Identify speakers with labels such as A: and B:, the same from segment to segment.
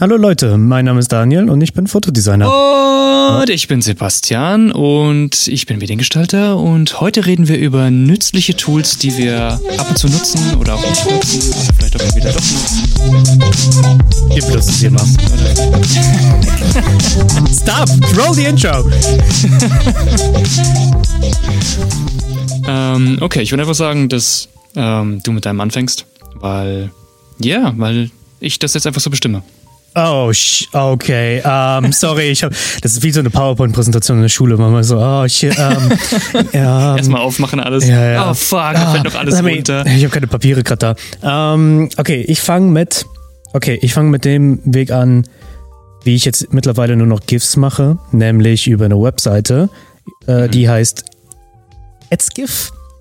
A: Hallo Leute, mein Name ist Daniel und ich bin Fotodesigner.
B: Und ich bin Sebastian und ich bin Mediengestalter und heute reden wir über nützliche Tools, die wir ab und zu nutzen oder auch nicht nutzen vielleicht auch mal wieder doch nutzen.
A: Ihr bloß es hier macht. Stop! Roll the intro!
B: ähm, okay, ich würde einfach sagen, dass ähm, du mit deinem anfängst, weil, ja, yeah, weil ich das jetzt einfach so bestimme.
A: Oh, okay. Um, ähm, sorry, ich hab, das ist wie so eine PowerPoint-Präsentation in der Schule. Manchmal so, oh, shit, um,
B: ähm, ja, Erstmal aufmachen alles.
A: Ja, ja.
B: Oh, fuck, da fällt doch alles
A: ah,
B: runter.
A: Ich habe keine Papiere gerade da. Um, okay, ich fange mit, okay, ich fange mit dem Weg an, wie ich jetzt mittlerweile nur noch GIFs mache, nämlich über eine Webseite, äh, mhm. die heißt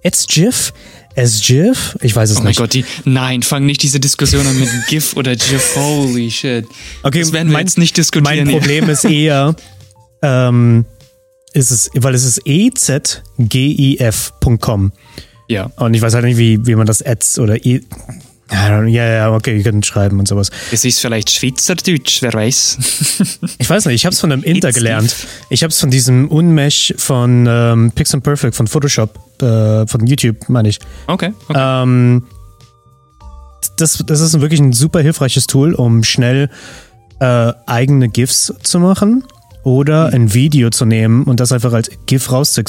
A: Edsgif, Edsgif, S-GIF? Ich weiß es
B: nicht.
A: Oh mein
B: Gott, die, nein, fang nicht diese Diskussion an mit GIF oder GIF. Holy shit.
A: Okay,
B: das werden wir mein, jetzt nicht diskutieren.
A: Mein Problem ist eher, ähm, ist es, weil es ist ezgif.com.
B: Ja.
A: Und ich weiß halt nicht, wie, wie man das Ads oder e ja, ja, okay, ihr könnt schreiben und sowas.
B: Es ist vielleicht Schweizerdeutsch, wer weiß.
A: ich weiß nicht, ich habe es von einem Inter gelernt. Ich habe es von diesem Unmesh von ähm, Pix and Perfect von Photoshop, äh, von YouTube, meine ich.
B: Okay. okay.
A: Ähm, das, das ist wirklich ein super hilfreiches Tool, um schnell äh, eigene GIFs zu machen oder ein Video zu nehmen und das einfach als GIF raus zu,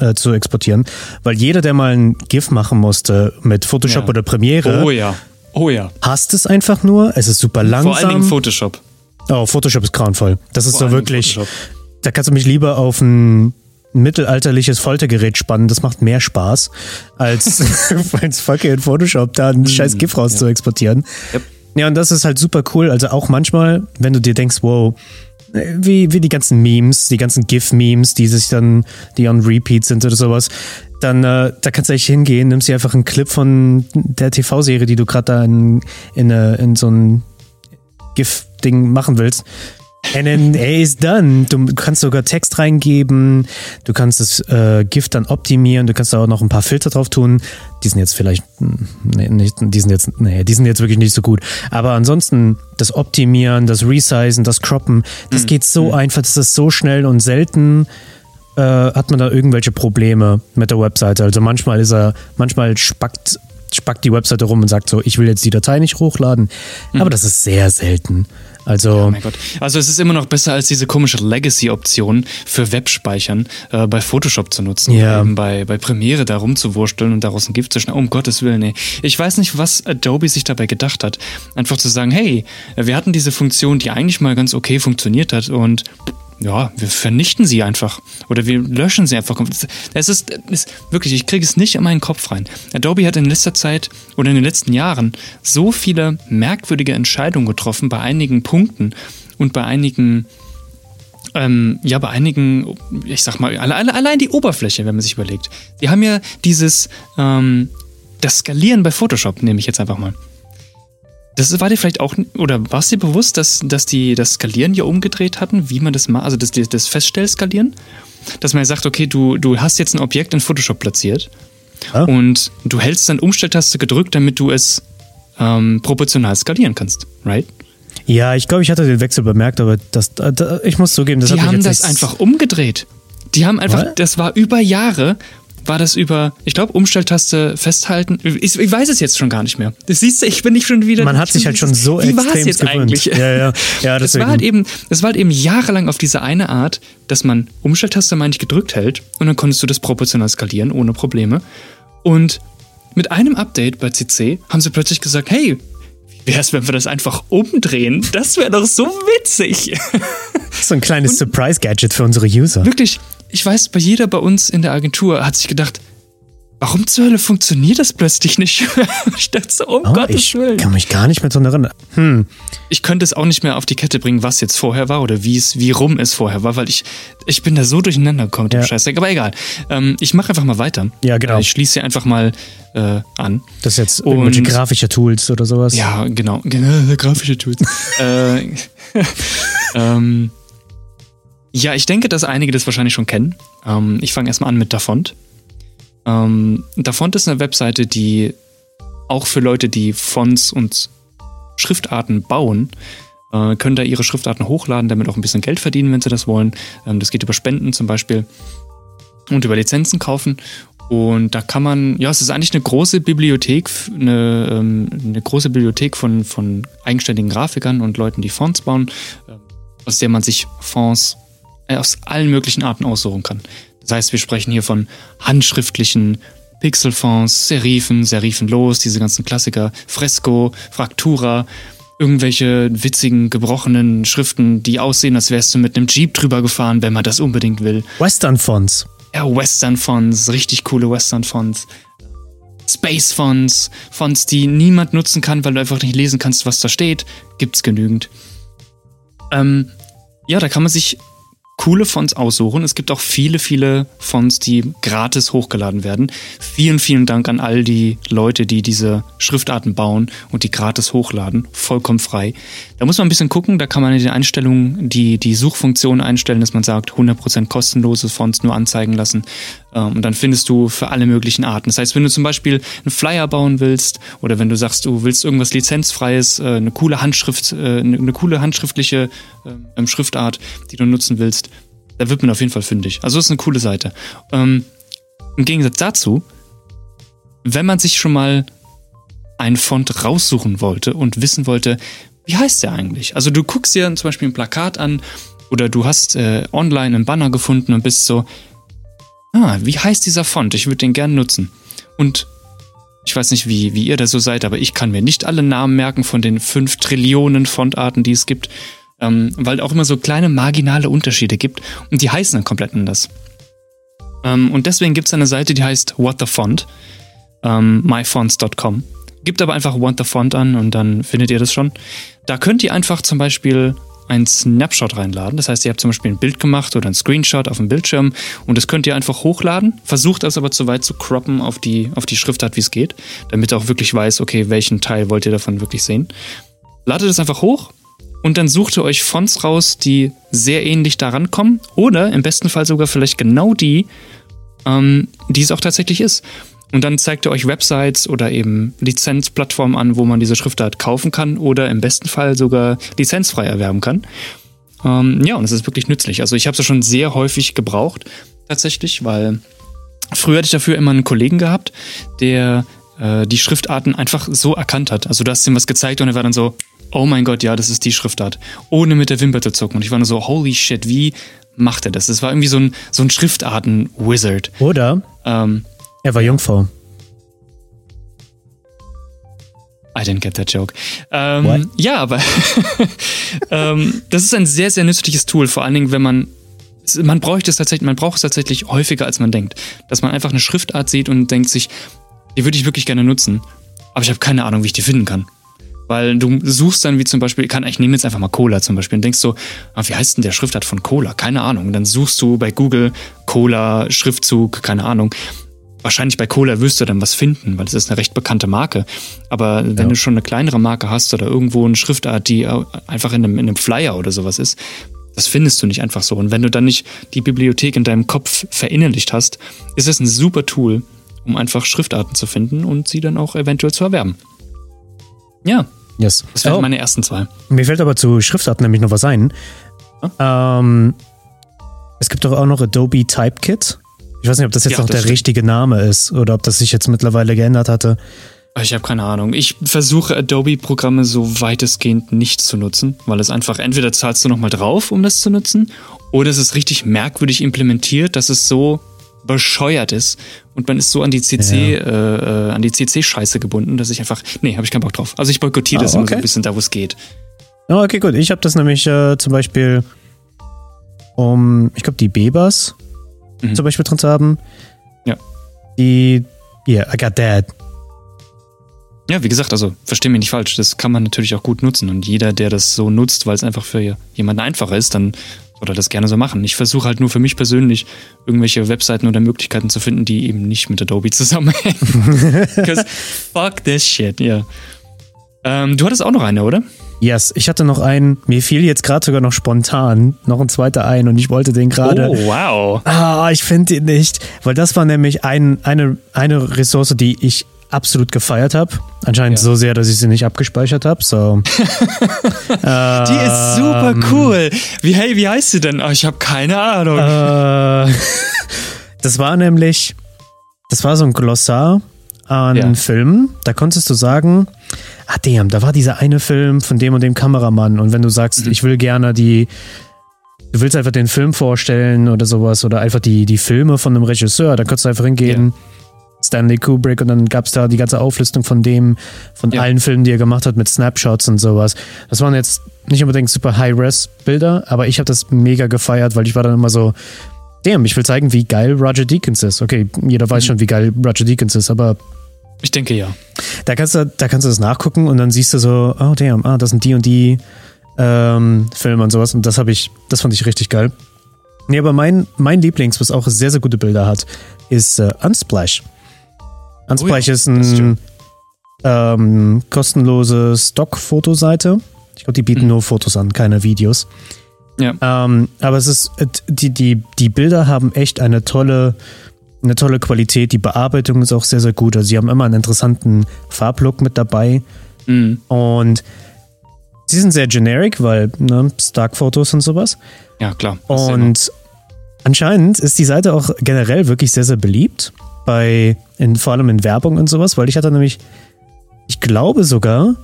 A: äh, zu exportieren. Weil jeder, der mal ein GIF machen musste mit Photoshop ja. oder Premiere,
B: oh ja, oh ja,
A: hasst es einfach nur. Es ist super langsam.
B: Vor allen Dingen Photoshop.
A: Oh, Photoshop ist grauenvoll. Das ist Vor so wirklich. Da kannst du mich lieber auf ein mittelalterliches Foltergerät spannen. Das macht mehr Spaß, als, als fucking Photoshop da ein mhm. scheiß GIF raus ja. zu exportieren. Yep. Ja, und das ist halt super cool. Also auch manchmal, wenn du dir denkst, wow, wie, wie die ganzen Memes, die ganzen GIF-Memes, die sich dann, die on Repeat sind oder sowas, dann äh, da kannst du echt hingehen, nimmst dir einfach einen Clip von der TV-Serie, die du gerade da in, in, äh, in so ein GIF-Ding machen willst And then it is done. Du kannst sogar Text reingeben, du kannst das äh, GIF dann optimieren, du kannst da auch noch ein paar Filter drauf tun. Die sind jetzt vielleicht, hm, nee, nicht, die sind jetzt, nee, die sind jetzt wirklich nicht so gut. Aber ansonsten das Optimieren, das Resizen, das Croppen, das mhm. geht so mhm. einfach, das ist so schnell und selten äh, hat man da irgendwelche Probleme mit der Webseite. Also manchmal ist er, manchmal spackt spackt die Webseite rum und sagt so, ich will jetzt die Datei nicht hochladen. Mhm. Aber das ist sehr selten. Also,
B: mein Gott. Also es ist immer noch besser als diese komische Legacy-Option für Webspeichern äh, bei Photoshop zu nutzen.
A: Ja.
B: Eben bei, bei Premiere da rumzuwursteln und daraus ein Gift zu schneiden. Um Gottes Willen, ey. Ich weiß nicht, was Adobe sich dabei gedacht hat. Einfach zu sagen, hey, wir hatten diese Funktion, die eigentlich mal ganz okay funktioniert hat und ja, wir vernichten sie einfach. Oder wir löschen sie einfach. Es ist, ist wirklich, ich kriege es nicht in meinen Kopf rein. Adobe hat in letzter Zeit oder in den letzten Jahren so viele merkwürdige Entscheidungen getroffen bei einigen Punkten und bei einigen, ähm, ja, bei einigen, ich sag mal, allein, allein die Oberfläche, wenn man sich überlegt. Die haben ja dieses, ähm, das Skalieren bei Photoshop, nehme ich jetzt einfach mal. Das war dir vielleicht auch, oder war es dir bewusst, dass, dass die das Skalieren hier umgedreht hatten, wie man das macht, also das, das Feststellskalieren? Dass man ja sagt, okay, du, du hast jetzt ein Objekt in Photoshop platziert ah. und du hältst dann Umstelltaste gedrückt, damit du es ähm, proportional skalieren kannst, right?
A: Ja, ich glaube, ich hatte den Wechsel bemerkt, aber das, das ich muss zugeben, das
B: Die
A: haben
B: das einfach umgedreht. Die haben einfach, What? das war über Jahre, war das über, ich glaube, Umstelltaste festhalten. Ich, ich, weiß es jetzt schon gar nicht mehr. Das siehst du, ich bin nicht schon wieder.
A: Man hat sich halt schon so
B: wie extrem jetzt gewöhnt. eigentlich?
A: Ja, ja, ja.
B: Das war halt eben, war halt eben jahrelang auf diese eine Art, dass man Umstelltaste, meine ich, gedrückt hält und dann konntest du das proportional skalieren ohne Probleme. Und mit einem Update bei CC haben sie plötzlich gesagt, hey, wie wäre es, wenn wir das einfach umdrehen? Das wäre doch so witzig.
A: So ein kleines Surprise-Gadget für unsere User.
B: Wirklich, ich weiß, bei jeder bei uns in der Agentur hat sich gedacht, warum zur Hölle funktioniert das plötzlich nicht? ich dachte so, um oh, Gottes
A: ich
B: Willen.
A: Ich kann mich gar nicht mehr daran erinnern. Hm.
B: Ich könnte es auch nicht mehr auf die Kette bringen, was jetzt vorher war oder wie es, wie rum es vorher war, weil ich, ich bin da so durcheinander gekommen mit ja. dem Scheißdreck. Aber egal. Ähm, ich mache einfach mal weiter.
A: Ja, genau.
B: Ich schließe hier einfach mal äh, an.
A: Das ist jetzt irgendwelche grafische Tools oder sowas.
B: Ja, genau. Genau, grafische Tools. äh, ähm, ja, ich denke, dass einige das wahrscheinlich schon kennen. Ähm, ich fange erstmal an mit Dafont. Ähm, Dafont ist eine Webseite, die auch für Leute, die Fonts und Schriftarten bauen, äh, können da ihre Schriftarten hochladen, damit auch ein bisschen Geld verdienen, wenn sie das wollen. Ähm, das geht über Spenden zum Beispiel und über Lizenzen kaufen. Und da kann man, ja, es ist eigentlich eine große Bibliothek, eine, ähm, eine große Bibliothek von, von eigenständigen Grafikern und Leuten, die Fonts bauen, äh, aus der man sich Fonts aus allen möglichen Arten aussuchen kann. Das heißt, wir sprechen hier von handschriftlichen Pixelfonts, Serifen, Serifenlos, diese ganzen Klassiker, Fresco, Fraktura, irgendwelche witzigen, gebrochenen Schriften, die aussehen, als wärst du mit einem Jeep drüber gefahren, wenn man das unbedingt will.
A: Western-Fonts.
B: Ja, Western-Fonts, richtig coole Western-Fonts. Space-Fonts, Fonts, die niemand nutzen kann, weil du einfach nicht lesen kannst, was da steht. Gibt's genügend. Ähm, ja, da kann man sich coole Fonts aussuchen. Es gibt auch viele, viele Fonts, die gratis hochgeladen werden. Vielen, vielen Dank an all die Leute, die diese Schriftarten bauen und die gratis hochladen. Vollkommen frei. Da muss man ein bisschen gucken. Da kann man in den Einstellungen die, die Suchfunktion einstellen, dass man sagt, 100% kostenlose Fonts nur anzeigen lassen. Ähm, und dann findest du für alle möglichen Arten. Das heißt, wenn du zum Beispiel einen Flyer bauen willst oder wenn du sagst, du willst irgendwas lizenzfreies, äh, eine coole Handschrift, äh, eine coole handschriftliche ähm, Schriftart, die du nutzen willst, da wird man auf jeden Fall fündig. Also das ist eine coole Seite. Ähm, Im Gegensatz dazu, wenn man sich schon mal einen Font raussuchen wollte und wissen wollte, wie heißt der eigentlich? Also du guckst dir zum Beispiel ein Plakat an oder du hast äh, online einen Banner gefunden und bist so, ah, wie heißt dieser Font? Ich würde den gern nutzen. Und ich weiß nicht, wie, wie ihr da so seid, aber ich kann mir nicht alle Namen merken von den fünf Trillionen Fontarten, die es gibt, ähm, weil auch immer so kleine marginale Unterschiede gibt und die heißen dann komplett anders. Ähm, und deswegen gibt es eine Seite, die heißt What the Font, ähm, myfonts.com. Gibt aber einfach What the Font an und dann findet ihr das schon. Da könnt ihr einfach zum Beispiel ein Snapshot reinladen. Das heißt, ihr habt zum Beispiel ein Bild gemacht oder ein Screenshot auf dem Bildschirm und das könnt ihr einfach hochladen. Versucht das aber zu weit zu croppen auf die, auf die Schriftart, wie es geht, damit ihr auch wirklich weiß, okay, welchen Teil wollt ihr davon wirklich sehen. Ladet es einfach hoch und dann sucht ihr euch Fonts raus, die sehr ähnlich daran kommen oder im besten Fall sogar vielleicht genau die, ähm, die es auch tatsächlich ist. Und dann zeigt er euch Websites oder eben Lizenzplattformen an, wo man diese Schriftart kaufen kann oder im besten Fall sogar lizenzfrei erwerben kann. Ähm, ja, und es ist wirklich nützlich. Also ich habe es schon sehr häufig gebraucht, tatsächlich, weil früher hatte ich dafür immer einen Kollegen gehabt, der äh, die Schriftarten einfach so erkannt hat. Also du hast ihm was gezeigt und er war dann so, oh mein Gott, ja, das ist die Schriftart. Ohne mit der Wimper zu zucken. Und ich war nur so, holy shit, wie macht er das? Das war irgendwie so ein, so ein Schriftarten-Wizard.
A: Oder? Ähm, er war Jungfrau.
B: I didn't get that joke. Ähm, ja, aber ähm, das ist ein sehr, sehr nützliches Tool, vor allen Dingen, wenn man man bräuchte es tatsächlich, man braucht es tatsächlich häufiger, als man denkt. Dass man einfach eine Schriftart sieht und denkt sich, die würde ich wirklich gerne nutzen, aber ich habe keine Ahnung, wie ich die finden kann. Weil du suchst dann wie zum Beispiel, kann, ich nehme jetzt einfach mal Cola zum Beispiel und denkst so, ah, wie heißt denn der Schriftart von Cola? Keine Ahnung. Und dann suchst du bei Google Cola, Schriftzug, keine Ahnung wahrscheinlich bei Cola wirst du dann was finden, weil es ist eine recht bekannte Marke. Aber wenn ja. du schon eine kleinere Marke hast oder irgendwo eine Schriftart, die einfach in einem, in einem Flyer oder sowas ist, das findest du nicht einfach so. Und wenn du dann nicht die Bibliothek in deinem Kopf verinnerlicht hast, ist es ein super Tool, um einfach Schriftarten zu finden und sie dann auch eventuell zu erwerben. Ja.
A: Yes.
B: Das wären oh. meine ersten zwei.
A: Mir fällt aber zu Schriftarten nämlich noch was ein. Ähm, es gibt doch auch noch Adobe Typekit. Ich weiß nicht, ob das jetzt ja, noch das der stimmt. richtige Name ist oder ob das sich jetzt mittlerweile geändert hatte.
B: Ich habe keine Ahnung. Ich versuche Adobe-Programme so weitestgehend nicht zu nutzen, weil es einfach entweder zahlst du nochmal drauf, um das zu nutzen, oder es ist richtig merkwürdig implementiert, dass es so bescheuert ist und man ist so an die CC, ja. äh, äh an die CC-Scheiße gebunden, dass ich einfach, nee, habe ich keinen Bock drauf. Also ich boykottiere ah, das okay. immer so ein bisschen da, wo es geht.
A: Oh, okay, gut. Ich habe das nämlich äh, zum Beispiel um, ich glaube, die Bebers mhm. zum Beispiel drin zu haben.
B: Ja.
A: Die, yeah, I got that.
B: Ja, wie gesagt, also versteh mich nicht falsch, das kann man natürlich auch gut nutzen und jeder, der das so nutzt, weil es einfach für jemanden einfacher ist, dann soll er das gerne so machen. Ich versuche halt nur für mich persönlich irgendwelche Webseiten oder Möglichkeiten zu finden, die eben nicht mit Adobe zusammenhängen. Because fuck this shit, ja. Yeah. Ähm, du hattest auch noch eine, oder?
A: Yes, ich hatte noch einen, mir fiel jetzt gerade sogar noch spontan noch ein zweiter ein und ich wollte den gerade.
B: Oh, wow.
A: Ah, ich finde ihn nicht, weil das war nämlich ein, eine, eine Ressource, die ich absolut gefeiert habe. Anscheinend ja. so sehr, dass ich sie nicht abgespeichert habe. So.
B: die ist super ähm, cool. Wie, hey, wie heißt sie denn? Oh, ich habe keine Ahnung.
A: Äh, das war nämlich, das war so ein Glossar an ja. Filmen. Da konntest du sagen, ah damn, da war dieser eine Film von dem und dem Kameramann. Und wenn du sagst, mhm. ich will gerne die, du willst einfach den Film vorstellen oder sowas oder einfach die, die Filme von einem Regisseur, dann kannst du einfach hingehen. Ja. Stanley Kubrick und dann gab es da die ganze Auflistung von dem, von ja. allen Filmen, die er gemacht hat mit Snapshots und sowas. Das waren jetzt nicht unbedingt super High-Res-Bilder, aber ich habe das mega gefeiert, weil ich war dann immer so, damn, ich will zeigen, wie geil Roger Deakins ist. Okay, jeder weiß mhm. schon, wie geil Roger Deakins ist, aber
B: ich denke ja.
A: Da kannst du, da kannst du das nachgucken und dann siehst du so, oh damn, ah, das sind die und die ähm, Filme und sowas. Und das habe ich, das fand ich richtig geil. Nee, aber mein, mein Lieblings, was auch sehr, sehr gute Bilder hat, ist äh, Unsplash. Unsplash oh ja, ist eine ähm, kostenlose Stock-Fotoseite. Ich glaube, die bieten mhm. nur Fotos an, keine Videos. Ja. Ähm, aber es ist, die, die, die Bilder haben echt eine tolle, eine tolle Qualität. Die Bearbeitung ist auch sehr, sehr gut. Also sie haben immer einen interessanten Farblook mit dabei. Mhm. Und sie sind sehr generic, weil ne, Stark-Fotos und sowas.
B: Ja, klar.
A: Und anscheinend ist die Seite auch generell wirklich sehr, sehr beliebt. Bei, in, vor allem in Werbung und sowas, weil ich hatte nämlich, ich glaube sogar,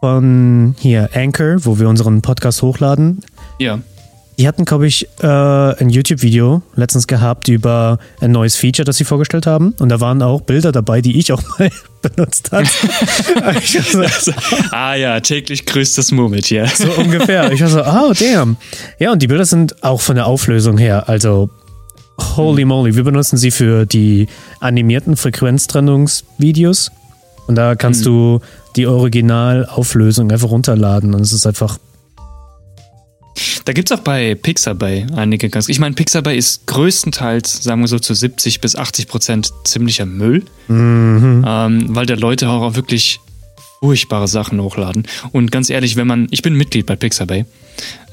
A: von hier Anchor, wo wir unseren Podcast hochladen.
B: Ja.
A: Die hatten, glaube ich, äh, ein YouTube-Video letztens gehabt über ein neues Feature, das sie vorgestellt haben. Und da waren auch Bilder dabei, die ich auch mal benutzt habe.
B: so, ah ja, täglich grüßt das Murmeltier.
A: So ungefähr. Ich war so, oh damn. Ja, und die Bilder sind auch von der Auflösung her, also holy hm. moly. Wir benutzen sie für die animierten Frequenztrennungsvideos. Und da kannst mhm. du die Originalauflösung einfach runterladen und es ist einfach
B: da gibt es auch bei Pixabay einige ganz. Ich meine, Pixabay ist größtenteils, sagen wir so, zu 70 bis 80 Prozent ziemlicher Müll, mhm. ähm, weil da Leute auch wirklich furchtbare Sachen hochladen. Und ganz ehrlich, wenn man, ich bin Mitglied bei Pixabay,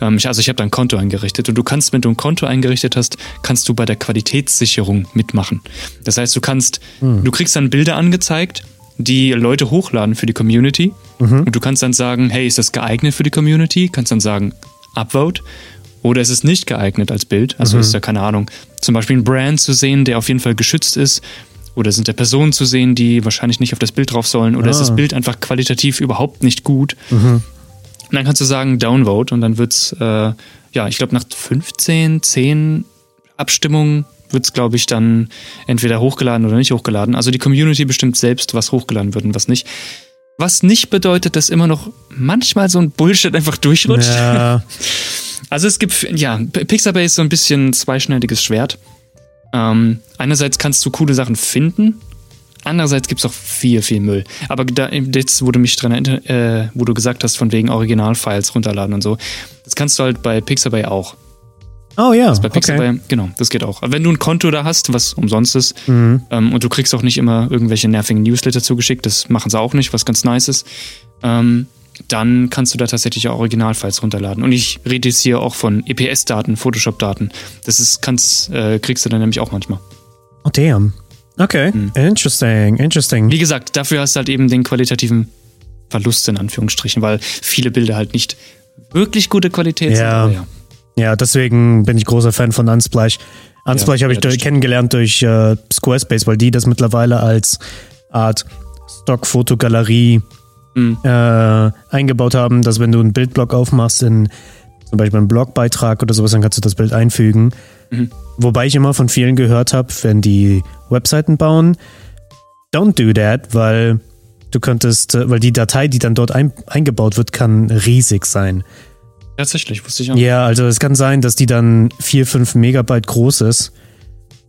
B: ähm, ich, also ich habe da ein Konto eingerichtet und du kannst, wenn du ein Konto eingerichtet hast, kannst du bei der Qualitätssicherung mitmachen. Das heißt, du kannst, mhm. du kriegst dann Bilder angezeigt, die Leute hochladen für die Community mhm. und du kannst dann sagen, hey, ist das geeignet für die Community? Kannst dann sagen, Upvote oder ist es nicht geeignet als Bild? Also mhm. ist da keine Ahnung, zum Beispiel ein Brand zu sehen, der auf jeden Fall geschützt ist oder sind da Personen zu sehen, die wahrscheinlich nicht auf das Bild drauf sollen oder ah. ist das ah. Bild einfach qualitativ überhaupt nicht gut? Mhm. Und dann kannst du sagen Downvote und dann wird's, äh, ja, ich glaube nach 15, 10 Abstimmungen wird es, glaube ich, dann entweder hochgeladen oder nicht hochgeladen. Also die Community bestimmt selbst, was hochgeladen wird und was nicht. Was nicht bedeutet, dass immer noch manchmal so ein Bullshit einfach durchrutscht. Ja. Also es gibt, ja, Pixabay ist so ein bisschen zweischneidiges Schwert. Ähm, einerseits kannst du coole Sachen finden, andererseits gibt es auch viel, viel Müll. Aber da, jetzt, wo du mich dran erinnert, äh, wo du gesagt hast, von wegen Originalfiles runterladen und so, das kannst du halt bei Pixabay auch.
A: Oh ja.
B: Das bei Pixabay, okay. genau, das geht auch. Wenn du ein Konto da hast, was umsonst ist, mhm. ähm, und du kriegst auch nicht immer irgendwelche nervigen Newsletter zugeschickt, das machen sie auch nicht, was ganz nice ist, ähm, dann kannst du da tatsächlich auch Originalfiles runterladen. Und ich rede jetzt hier auch von EPS-Daten, Photoshop-Daten. Das ist, kannst, äh, kriegst du dann nämlich auch manchmal.
A: Oh damn. Okay, mhm. interesting, interesting.
B: Wie gesagt, dafür hast du halt eben den qualitativen Verlust in Anführungsstrichen, weil viele Bilder halt nicht wirklich gute Qualität
A: ja. sind. Ja. Ja, deswegen bin ich großer Fan von Unsplash. Unsplash ja, habe ich durch, kennengelernt durch äh, Squarespace, weil die das mittlerweile als Art Stock-Fotogalerie mhm. äh, eingebaut haben, dass wenn du einen Bildblock aufmachst, in zum Beispiel einen Blogbeitrag oder sowas, dann kannst du das Bild einfügen. Mhm. Wobei ich immer von vielen gehört habe, wenn die Webseiten bauen, don't do that, weil du könntest, äh, weil die Datei, die dann dort ein, eingebaut wird, kann riesig sein.
B: Tatsächlich, wusste ich auch.
A: Ja, also es kann sein, dass die dann 4, 5 Megabyte groß ist.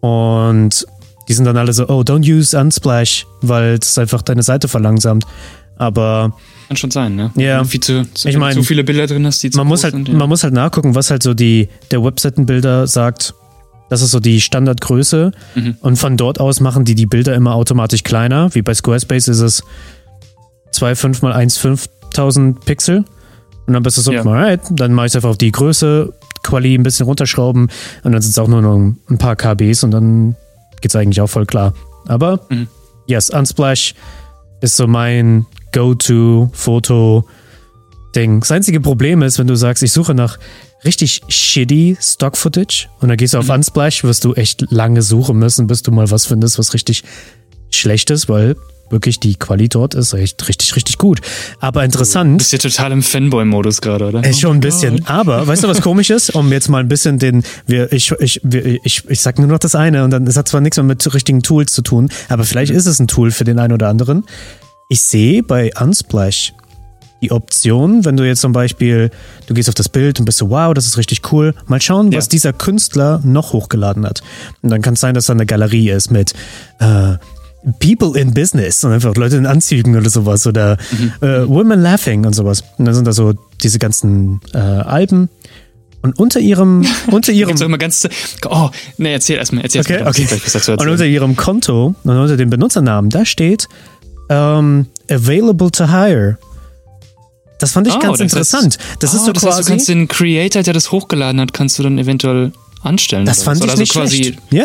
A: Und die sind dann alle so, oh, don't use Unsplash, weil es einfach deine Seite verlangsamt. Aber.
B: Kann schon sein, ne?
A: Ja.
B: Viel zu, zu, ich mein, zu viele Bilder drin hast, die
A: zu man muss halt, sind, ja. Man muss halt nachgucken, was halt so die, der Webseitenbilder sagt. Das ist so die Standardgröße. Mhm. Und von dort aus machen die die Bilder immer automatisch kleiner. Wie bei Squarespace ist es 2,5 mal 1,5000 Pixel. Und dann bist du so, ja. alright, dann mache ich einfach auf die Größe, Quali ein bisschen runterschrauben und dann sind es auch nur noch ein paar KBs und dann geht es eigentlich auch voll klar. Aber mhm. yes, Unsplash ist so mein Go-To-Foto-Ding. Das einzige Problem ist, wenn du sagst, ich suche nach richtig shitty Stock-Footage und dann gehst du auf mhm. Unsplash, wirst du echt lange suchen müssen, bis du mal was findest, was richtig schlecht ist, weil wirklich die Qualität dort ist echt richtig, richtig gut. Aber interessant. Du
B: bist ja total im Fanboy-Modus gerade, oder?
A: Ist schon ein bisschen. Aber weißt du, was komisch ist? Um jetzt mal ein bisschen den, wir, ich, ich, ich, ich sag nur noch das eine und dann, es hat zwar nichts mehr mit richtigen Tools zu tun, aber vielleicht mhm. ist es ein Tool für den einen oder anderen. Ich sehe bei Unsplash die Option, wenn du jetzt zum Beispiel, du gehst auf das Bild und bist so, wow, das ist richtig cool, mal schauen, was ja. dieser Künstler noch hochgeladen hat. Und dann kann es sein, dass da eine Galerie ist mit äh, People in Business und einfach Leute in Anzügen oder sowas oder mhm. äh, Women Laughing und sowas. Und dann sind da so diese ganzen äh, Alben. Und unter ihrem, unter ihrem.
B: immer ganz, oh, nee, erzähl erstmal, erzähl
A: okay, erstmal, okay. was dazu Und unter ihrem Konto und unter dem Benutzernamen, da steht ähm, available to hire. Das fand ich oh, ganz das interessant.
B: Heißt, das oh, ist so das quasi. Heißt, du kannst den Creator, der das hochgeladen hat, kannst du dann eventuell anstellen.
A: Das fand
B: so.
A: ich also nicht quasi schlecht. Ja,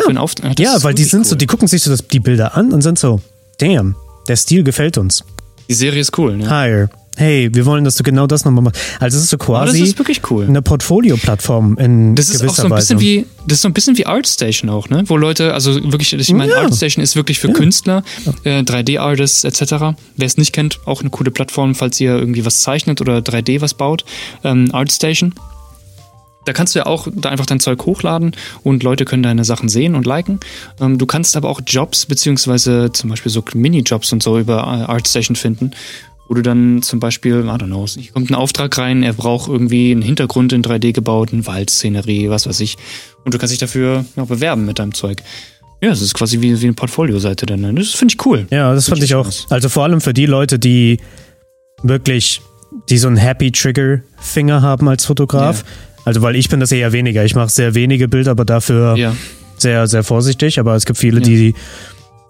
A: ja weil die sind cool. so, die gucken sich so das, die Bilder an und sind so, damn, der Stil gefällt uns.
B: Die Serie ist cool, ne?
A: Hire. Hey, wir wollen, dass du genau das nochmal machst. Also es ist so quasi
B: ist wirklich cool.
A: eine Portfolio-Plattform in
B: das ist auch so ein bisschen Weise. wie Das ist so ein bisschen wie ArtStation auch, ne? Wo Leute, also wirklich, ich meine, ja. ArtStation ist wirklich für ja. Künstler, äh, 3D-Artists etc. Wer es nicht kennt, auch eine coole Plattform, falls ihr irgendwie was zeichnet oder 3D was baut. Ähm, ArtStation. Da kannst du ja auch da einfach dein Zeug hochladen und Leute können deine Sachen sehen und liken. Ähm, du kannst aber auch Jobs, beziehungsweise zum Beispiel so Minijobs und so über äh, ArtStation finden, wo du dann zum Beispiel, I don't know, hier kommt ein Auftrag rein, er braucht irgendwie einen Hintergrund in 3D gebaut, eine Waldszenerie, was weiß ich. Und du kannst dich dafür ja, bewerben mit deinem Zeug. Ja, es ist quasi wie, wie eine Portfolio-Seite dann. Ne? Das finde ich cool.
A: Ja, das fand ich auch. Also vor allem für die Leute, die wirklich, die so einen Happy Trigger Finger haben als Fotograf. Ja also, weil ich bin das eher weniger. Ich mache sehr wenige Bilder, aber dafür ja. sehr, sehr vorsichtig. Aber es gibt viele, ja. die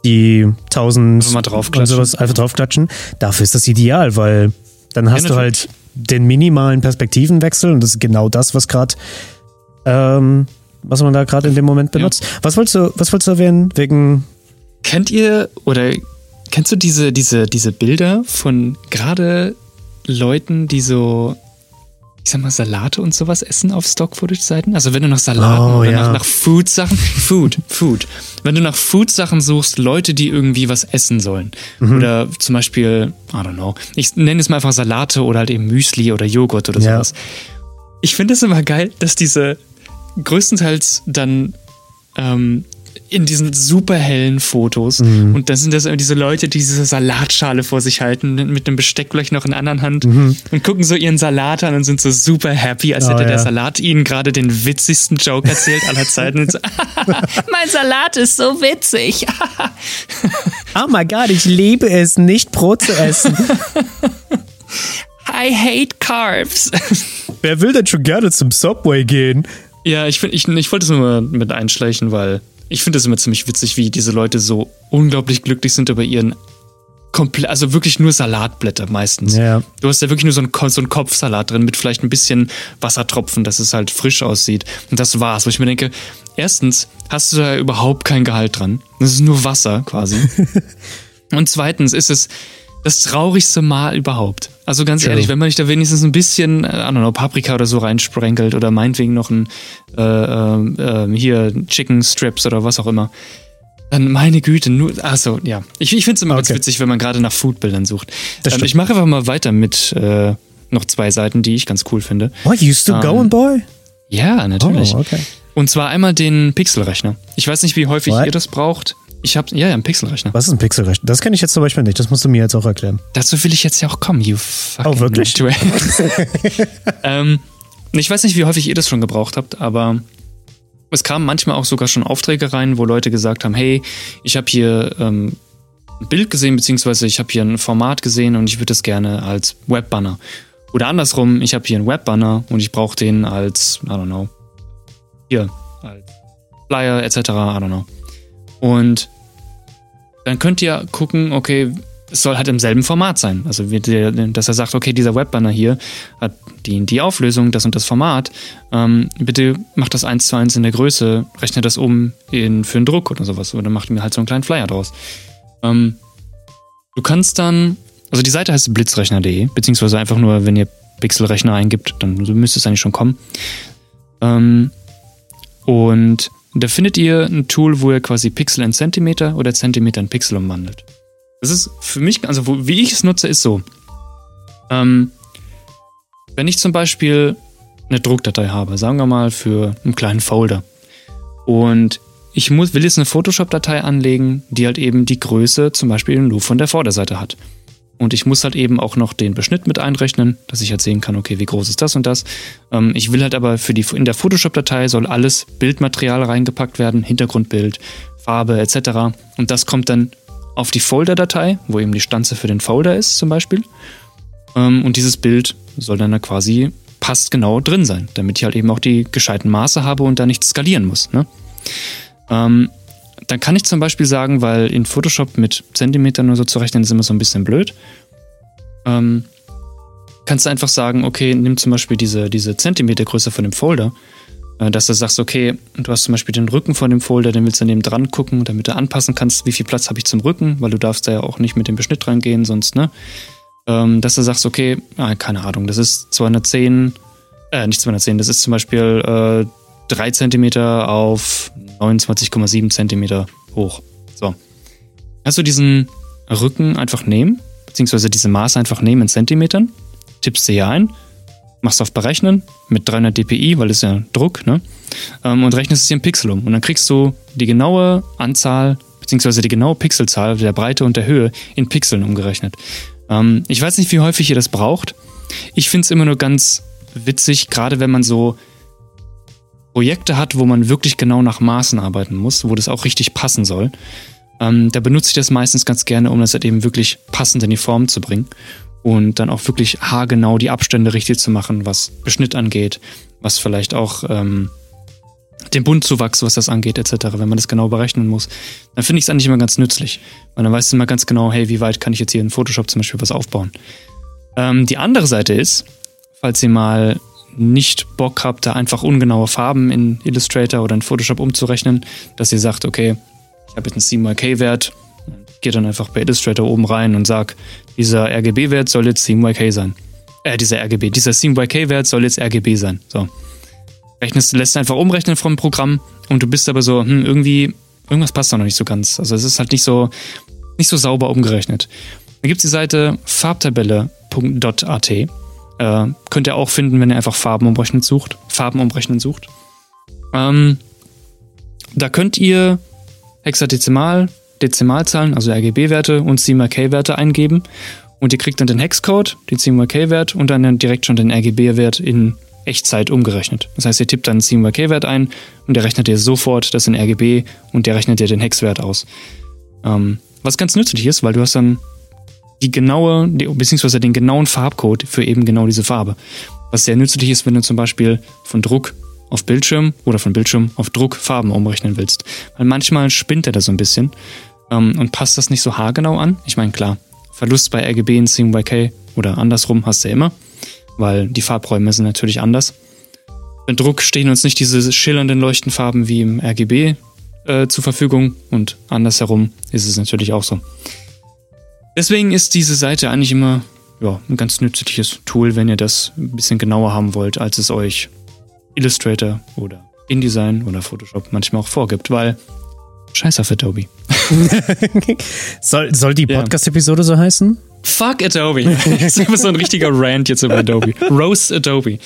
A: die tausend und sowas einfach draufklatschen. Dafür ist das ideal, weil dann hast ja, du halt den minimalen Perspektivenwechsel und das ist genau das, was gerade ähm, was man da gerade in dem Moment benutzt. Was wolltest du, was wolltest du erwähnen? Wegen.
B: Kennt ihr oder kennst du diese, diese, diese Bilder von gerade Leuten, die so ich sag mal, Salate und sowas essen auf Stock-Footage-Seiten? Also wenn du nach Salaten oh, oder ja. nach, nach Food-Sachen, Food, Food. Wenn du nach Food-Sachen suchst, Leute, die irgendwie was essen sollen. Mhm. Oder zum Beispiel, I don't know, ich nenne es mal einfach Salate oder halt eben Müsli oder Joghurt oder sowas. Ja. Ich finde es immer geil, dass diese größtenteils dann ähm, in diesen super hellen Fotos. Mhm. Und dann sind das diese Leute, die diese Salatschale vor sich halten, mit dem Besteck vielleicht noch in der anderen Hand mhm. und gucken so ihren Salat an und sind so super happy, als oh, hätte ja. der Salat ihnen gerade den witzigsten Joke erzählt aller Zeiten. So, mein Salat ist so witzig.
A: oh mein Gott, ich liebe es, nicht Brot zu essen.
B: I hate carbs.
A: Wer will denn schon gerne zum Subway gehen?
B: Ja, ich, ich, ich wollte es nur mit einschleichen, weil ich finde es immer ziemlich witzig, wie diese Leute so unglaublich glücklich sind über ihren komplett, also wirklich nur Salatblätter meistens. Ja. Du hast ja wirklich nur so einen, so einen Kopfsalat drin mit vielleicht ein bisschen Wassertropfen, dass es halt frisch aussieht. Und das war's. Wo ich mir denke, erstens hast du da überhaupt kein Gehalt dran. Das ist nur Wasser quasi. Und zweitens ist es das traurigste Mal überhaupt. Also ganz ehrlich, wenn man nicht da wenigstens ein bisschen, äh, I don't know, Paprika oder so reinsprenkelt oder meinetwegen noch ein äh, äh, äh, hier Chicken Strips oder was auch immer, dann meine Güte, nur, achso, ja. Ich, ich finde es immer okay. ganz witzig, wenn man gerade nach Foodbildern sucht. Ähm, ich mache einfach mal weiter mit äh, noch zwei Seiten, die ich ganz cool finde.
A: Oh, you still um, going, boy?
B: Ja, natürlich. Oh, okay. Und zwar einmal den Pixelrechner. Ich weiß nicht, wie häufig What? ihr das braucht. Ich habe ja, ja, einen Pixelrechner.
A: Was ist ein Pixelrechner? Das kenne ich jetzt zum Beispiel nicht. Das musst du mir jetzt auch erklären.
B: Dazu will ich jetzt ja auch kommen, you fucking
A: Oh, wirklich?
B: ähm, ich weiß nicht, wie häufig ihr das schon gebraucht habt, aber es kamen manchmal auch sogar schon Aufträge rein, wo Leute gesagt haben, hey, ich habe hier ähm, ein Bild gesehen, beziehungsweise ich habe hier ein Format gesehen und ich würde das gerne als Webbanner. Oder andersrum, ich habe hier einen Webbanner und ich brauche den als, I don't know, hier, als Flyer etc., I don't know. Und dann könnt ihr gucken, okay, es soll halt im selben Format sein. Also, dass er sagt, okay, dieser Webbanner hier hat die, die Auflösung, das und das Format. Ähm, bitte macht das eins zu eins in der Größe, rechnet das um in, für einen Druck oder sowas. Oder macht mir halt so einen kleinen Flyer draus. Ähm, du kannst dann, also die Seite heißt blitzrechner.de, beziehungsweise einfach nur, wenn ihr Pixelrechner eingibt, dann müsste es eigentlich schon kommen. Ähm, und da findet ihr ein Tool, wo ihr quasi Pixel in Zentimeter oder Zentimeter in Pixel umwandelt. Das ist für mich, also wo, wie ich es nutze, ist so. Ähm, wenn ich zum Beispiel eine Druckdatei habe, sagen wir mal für einen kleinen Folder, und ich muss, will jetzt eine Photoshop-Datei anlegen, die halt eben die Größe zum Beispiel nur von der Vorderseite hat. Und ich muss halt eben auch noch den Beschnitt mit einrechnen, dass ich halt sehen kann, okay, wie groß ist das und das. Ähm, ich will halt aber für die, in der Photoshop-Datei soll alles Bildmaterial reingepackt werden, Hintergrundbild, Farbe etc. Und das kommt dann auf die Folder-Datei, wo eben die Stanze für den Folder ist zum Beispiel. Ähm, und dieses Bild soll dann da quasi passt genau drin sein, damit ich halt eben auch die gescheiten Maße habe und da nicht skalieren muss. Ne? Ähm, dann kann ich zum Beispiel sagen, weil in Photoshop mit Zentimetern nur so zu rechnen ist immer so ein bisschen blöd. Ähm, kannst du einfach sagen, okay, nimm zum Beispiel diese, diese Zentimetergröße von dem Folder, äh, dass du sagst, okay, du hast zum Beispiel den Rücken von dem Folder, den willst du neben dran gucken, damit du anpassen kannst, wie viel Platz habe ich zum Rücken, weil du darfst da ja auch nicht mit dem Beschnitt reingehen, sonst, ne? Ähm, dass du sagst, okay, ah, keine Ahnung, das ist 210, äh, nicht 210, das ist zum Beispiel äh, 3 cm auf 29,7 cm hoch. So. Kannst du diesen Rücken einfach nehmen, beziehungsweise diese Maße einfach nehmen in Zentimetern, tippst sie hier ein, machst auf Berechnen mit 300 dpi, weil ist ja Druck, ne? Ähm, und rechnest es hier in Pixel um. Und dann kriegst du die genaue Anzahl, beziehungsweise die genaue Pixelzahl der Breite und der Höhe in Pixeln umgerechnet. Ähm, ich weiß nicht, wie häufig ihr das braucht. Ich finde es immer nur ganz witzig, gerade wenn man so Projekte hat, wo man wirklich genau nach Maßen arbeiten muss, wo das auch richtig passen soll. Ähm, da benutze ich das meistens ganz gerne, um das halt eben wirklich passend in die Form zu bringen und dann auch wirklich haargenau die Abstände richtig zu machen, was Beschnitt angeht, was vielleicht auch ähm, den Bundzuwachs, was das angeht, etc., wenn man das genau berechnen muss, dann finde ich es eigentlich immer ganz nützlich. Weil dann weißt du immer ganz genau, hey, wie weit kann ich jetzt hier in Photoshop zum Beispiel was aufbauen. Ähm, die andere Seite ist, falls ihr mal nicht Bock habt, da einfach ungenaue Farben in Illustrator oder in Photoshop umzurechnen, dass ihr sagt, okay, ich habe jetzt einen CMYK-Wert, gehe dann einfach bei Illustrator oben rein und sag, dieser RGB-Wert soll jetzt CMYK sein. Äh, dieser RGB, dieser CMYK-Wert soll jetzt RGB sein. So. Rechnest, lässt einfach umrechnen vom Programm und du bist aber so, hm, irgendwie, irgendwas passt da noch nicht so ganz. Also es ist halt nicht so, nicht so sauber umgerechnet. Da gibt es die Seite farbtabelle.at. Äh, könnt ihr auch finden, wenn ihr einfach Farben umrechnen sucht. Farben sucht. Ähm, da könnt ihr Hexadezimal, Dezimalzahlen, also RGB-Werte und CMYK-Werte eingeben und ihr kriegt dann den Hexcode, den CMYK-Wert und dann direkt schon den RGB-Wert in Echtzeit umgerechnet. Das heißt, ihr tippt dann einen CMYK-Wert ein und der rechnet dir sofort das in RGB und der rechnet dir den Hexwert aus. Ähm, was ganz nützlich ist, weil du hast dann die genaue, die, beziehungsweise den genauen Farbcode für eben genau diese Farbe. Was sehr nützlich ist, wenn du zum Beispiel von Druck auf Bildschirm oder von Bildschirm auf Druck Farben umrechnen willst. Weil manchmal spinnt er da so ein bisschen ähm, und passt das nicht so haargenau an. Ich meine, klar, Verlust bei RGB in CMYK oder andersrum hast du ja immer weil die Farbräume sind natürlich anders. Im Druck stehen uns nicht diese schillernden Leuchtenfarben wie im RGB äh, zur Verfügung und andersherum ist es natürlich auch so. Deswegen ist diese Seite eigentlich immer ja, ein ganz nützliches Tool, wenn ihr das ein bisschen genauer haben wollt, als es euch Illustrator oder InDesign oder Photoshop manchmal auch vorgibt, weil scheiß auf Adobe.
A: soll, soll die Podcast-Episode so heißen?
B: Fuck Adobe. Das ist so ein richtiger Rant jetzt über Adobe. Roast Adobe.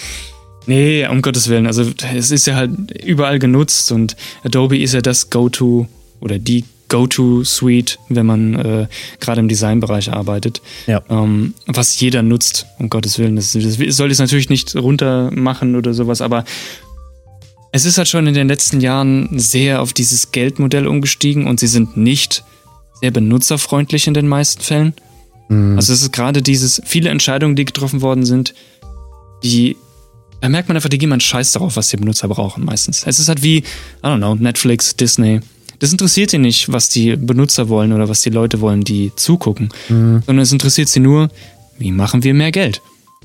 B: Nee, um Gottes Willen. Also es ist ja halt überall genutzt und Adobe ist ja das Go-To oder die Go-To-Suite, wenn man äh, gerade im Designbereich arbeitet. Ja. Ähm, was jeder nutzt, um Gottes Willen. Das, das soll jetzt natürlich nicht runter machen oder sowas, aber es ist halt schon in den letzten Jahren sehr auf dieses Geldmodell umgestiegen und sie sind nicht sehr benutzerfreundlich in den meisten Fällen. Mhm. Also es ist gerade dieses, viele Entscheidungen, die getroffen worden sind, die, da merkt man einfach, die geben einen Scheiß darauf, was die Benutzer brauchen meistens. Es ist halt wie, I don't know, Netflix, Disney. Das interessiert sie nicht, was die Benutzer wollen oder was die Leute wollen, die zugucken, mhm. sondern es interessiert sie nur, wie machen wir mehr Geld?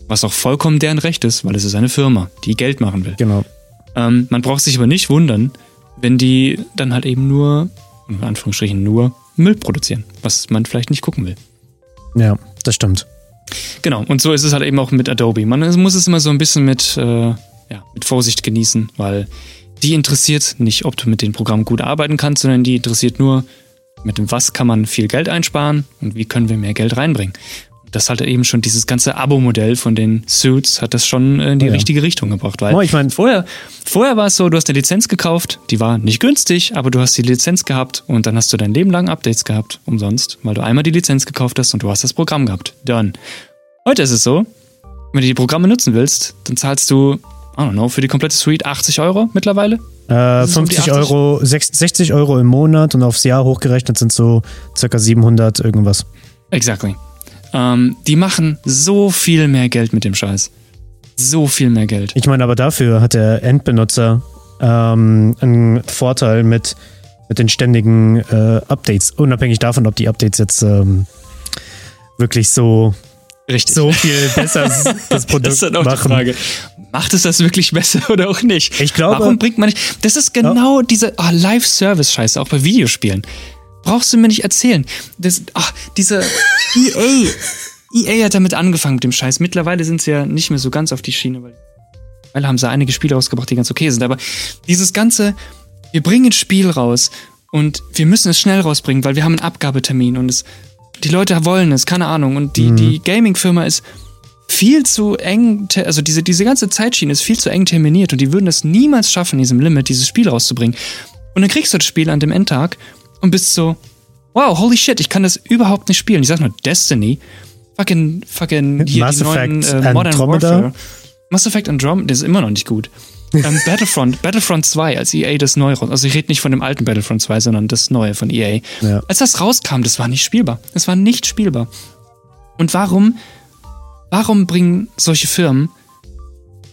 B: Was auch vollkommen deren Recht ist, weil es ist eine Firma, die Geld machen will.
A: Genau.
B: Ähm, man braucht sich aber nicht wundern, wenn die dann halt eben nur, in Anführungsstrichen nur, Müll produzieren, was man vielleicht nicht gucken will.
A: Ja, das stimmt.
B: Genau, und so ist es halt eben auch mit Adobe. Man muss es immer so ein bisschen mit, äh, ja, mit Vorsicht genießen, weil die interessiert nicht, ob du mit den Programmen gut arbeiten kannst, sondern die interessiert nur, mit dem was kann man viel Geld einsparen und wie können wir mehr Geld reinbringen. Das hat eben schon dieses ganze Abo-Modell von den Suits hat das schon in die ja. richtige Richtung gebracht, weil
A: oh, ich mein,
B: vorher, vorher war es so, du hast eine Lizenz gekauft, die war nicht günstig, aber du hast die Lizenz gehabt und dann hast du dein Leben lang Updates gehabt, umsonst, weil du einmal die Lizenz gekauft hast und du hast das Programm gehabt. Dann. Heute ist es so, wenn du die Programme nutzen willst, dann zahlst du, I don't know, für die komplette Suite 80 Euro mittlerweile.
A: Äh, 50 Euro, 60 Euro im Monat und aufs Jahr hochgerechnet sind so circa 700 irgendwas.
B: Exactly. Ähm, die machen so viel mehr Geld mit dem Scheiß. So viel mehr Geld.
A: Ich meine, aber dafür hat der Endbenutzer ähm, einen Vorteil mit, mit den ständigen äh, Updates, unabhängig davon, ob die Updates jetzt ähm, wirklich so
B: Richtig.
A: so viel besser das Produkt das ist dann auch machen. Die Frage.
B: Macht es das wirklich besser oder auch nicht?
A: Ich glaube.
B: Warum bringt man nicht. Das ist genau ja. diese oh, Live-Service-Scheiße, auch bei Videospielen. Brauchst du mir nicht erzählen. Das, ach, diese EA. EA hat damit angefangen mit dem Scheiß. Mittlerweile sind sie ja nicht mehr so ganz auf die Schiene, weil, weil haben sie einige Spiele rausgebracht, die ganz okay sind. Aber dieses ganze, wir bringen ein Spiel raus und wir müssen es schnell rausbringen, weil wir haben einen Abgabetermin und es die Leute wollen es, keine Ahnung. Und die, mhm. die Gaming-Firma ist viel zu eng, also diese, diese ganze Zeitschiene ist viel zu eng terminiert und die würden es niemals schaffen, in diesem Limit dieses Spiel rauszubringen. Und dann kriegst du das Spiel an dem Endtag und bist so, wow, holy shit, ich kann das überhaupt nicht spielen. Ich sag nur Destiny, fucking, fucking
A: hier Mass die neuen äh, Modern Warfare.
B: Mass Effect Andromeda, das ist immer noch nicht gut. ähm, Battlefront, Battlefront 2, als EA das neue raus, also ich rede nicht von dem alten Battlefront 2, sondern das neue von EA. Ja. Als das rauskam, das war nicht spielbar. Das war nicht spielbar. Und warum, warum bringen solche Firmen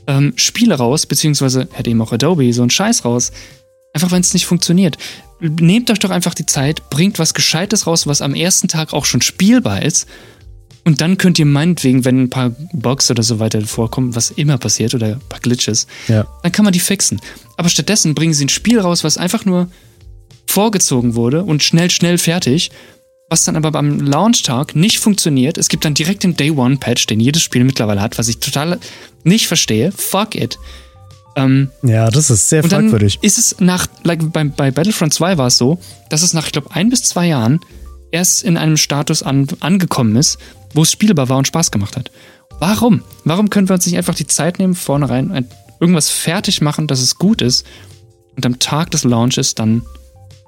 B: ähm, Spiele raus, beziehungsweise hätte eben auch Adobe so einen Scheiß raus, einfach wenn es nicht funktioniert? Nehmt euch doch einfach die Zeit, bringt was Gescheites raus, was am ersten Tag auch schon spielbar ist und dann könnt ihr meinetwegen, wenn ein paar Bugs oder so weiter vorkommen, was immer passiert, oder ein paar Glitches,
A: ja.
B: dann kann man die fixen. Aber stattdessen bringen sie ein Spiel raus, was einfach nur vorgezogen wurde und schnell, schnell fertig, was dann aber beim Launchtag nicht funktioniert. Es gibt dann direkt den Day One Patch, den jedes Spiel mittlerweile hat, was ich total nicht verstehe. Fuck it.
A: Ähm, ja, das ist sehr fragwürdig.
B: Ist es nach, like bei, bei Battlefront 2 war es so, dass es nach, ich glaube, ein bis zwei Jahren erst in einem Status an, angekommen ist, wo es spielbar war und Spaß gemacht hat. Warum? Warum können wir uns nicht einfach die Zeit nehmen, vornherein irgendwas fertig machen, dass es gut ist und am Tag des Launches dann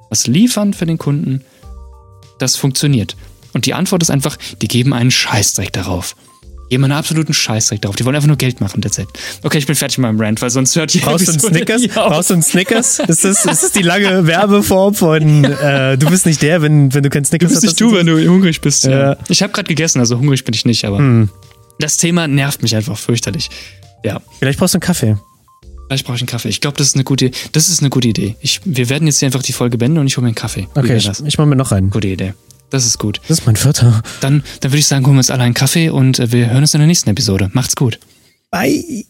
B: was liefern für den Kunden, das funktioniert? Und die Antwort ist einfach, die geben einen Scheißdreck darauf. Geben einen absoluten Scheißdreck darauf. Die wollen einfach nur Geld machen, it. Okay, ich bin fertig mit meinem Rant, weil sonst hört ihr
A: Brauchst du einen Snickers? Brauchst du einen Snickers? Ist das, ist das die lange Werbeform von äh, du bist nicht der, wenn, wenn du keinen Snickers
B: hast? Du bist nicht du, wenn du hungrig bist. Ja. ja. Ich habe gerade gegessen, also hungrig bin ich nicht, aber hm. das Thema nervt mich einfach fürchterlich. Ja.
A: Vielleicht brauchst du einen Kaffee.
B: Vielleicht brauche ich einen Kaffee. Ich glaube, das ist eine gute, das ist eine gute Idee. Ich, wir werden jetzt hier einfach die Folge beenden und ich hole mir einen Kaffee.
A: okay, ich, ich mache mir noch einen.
B: Gute Idee. Das ist gut.
A: Das ist mein vierter.
B: Dann, dann würde ich sagen, holen wir uns alle einen Kaffee und äh, wir hören uns in der nächsten Episode. Macht's gut.
A: Bye.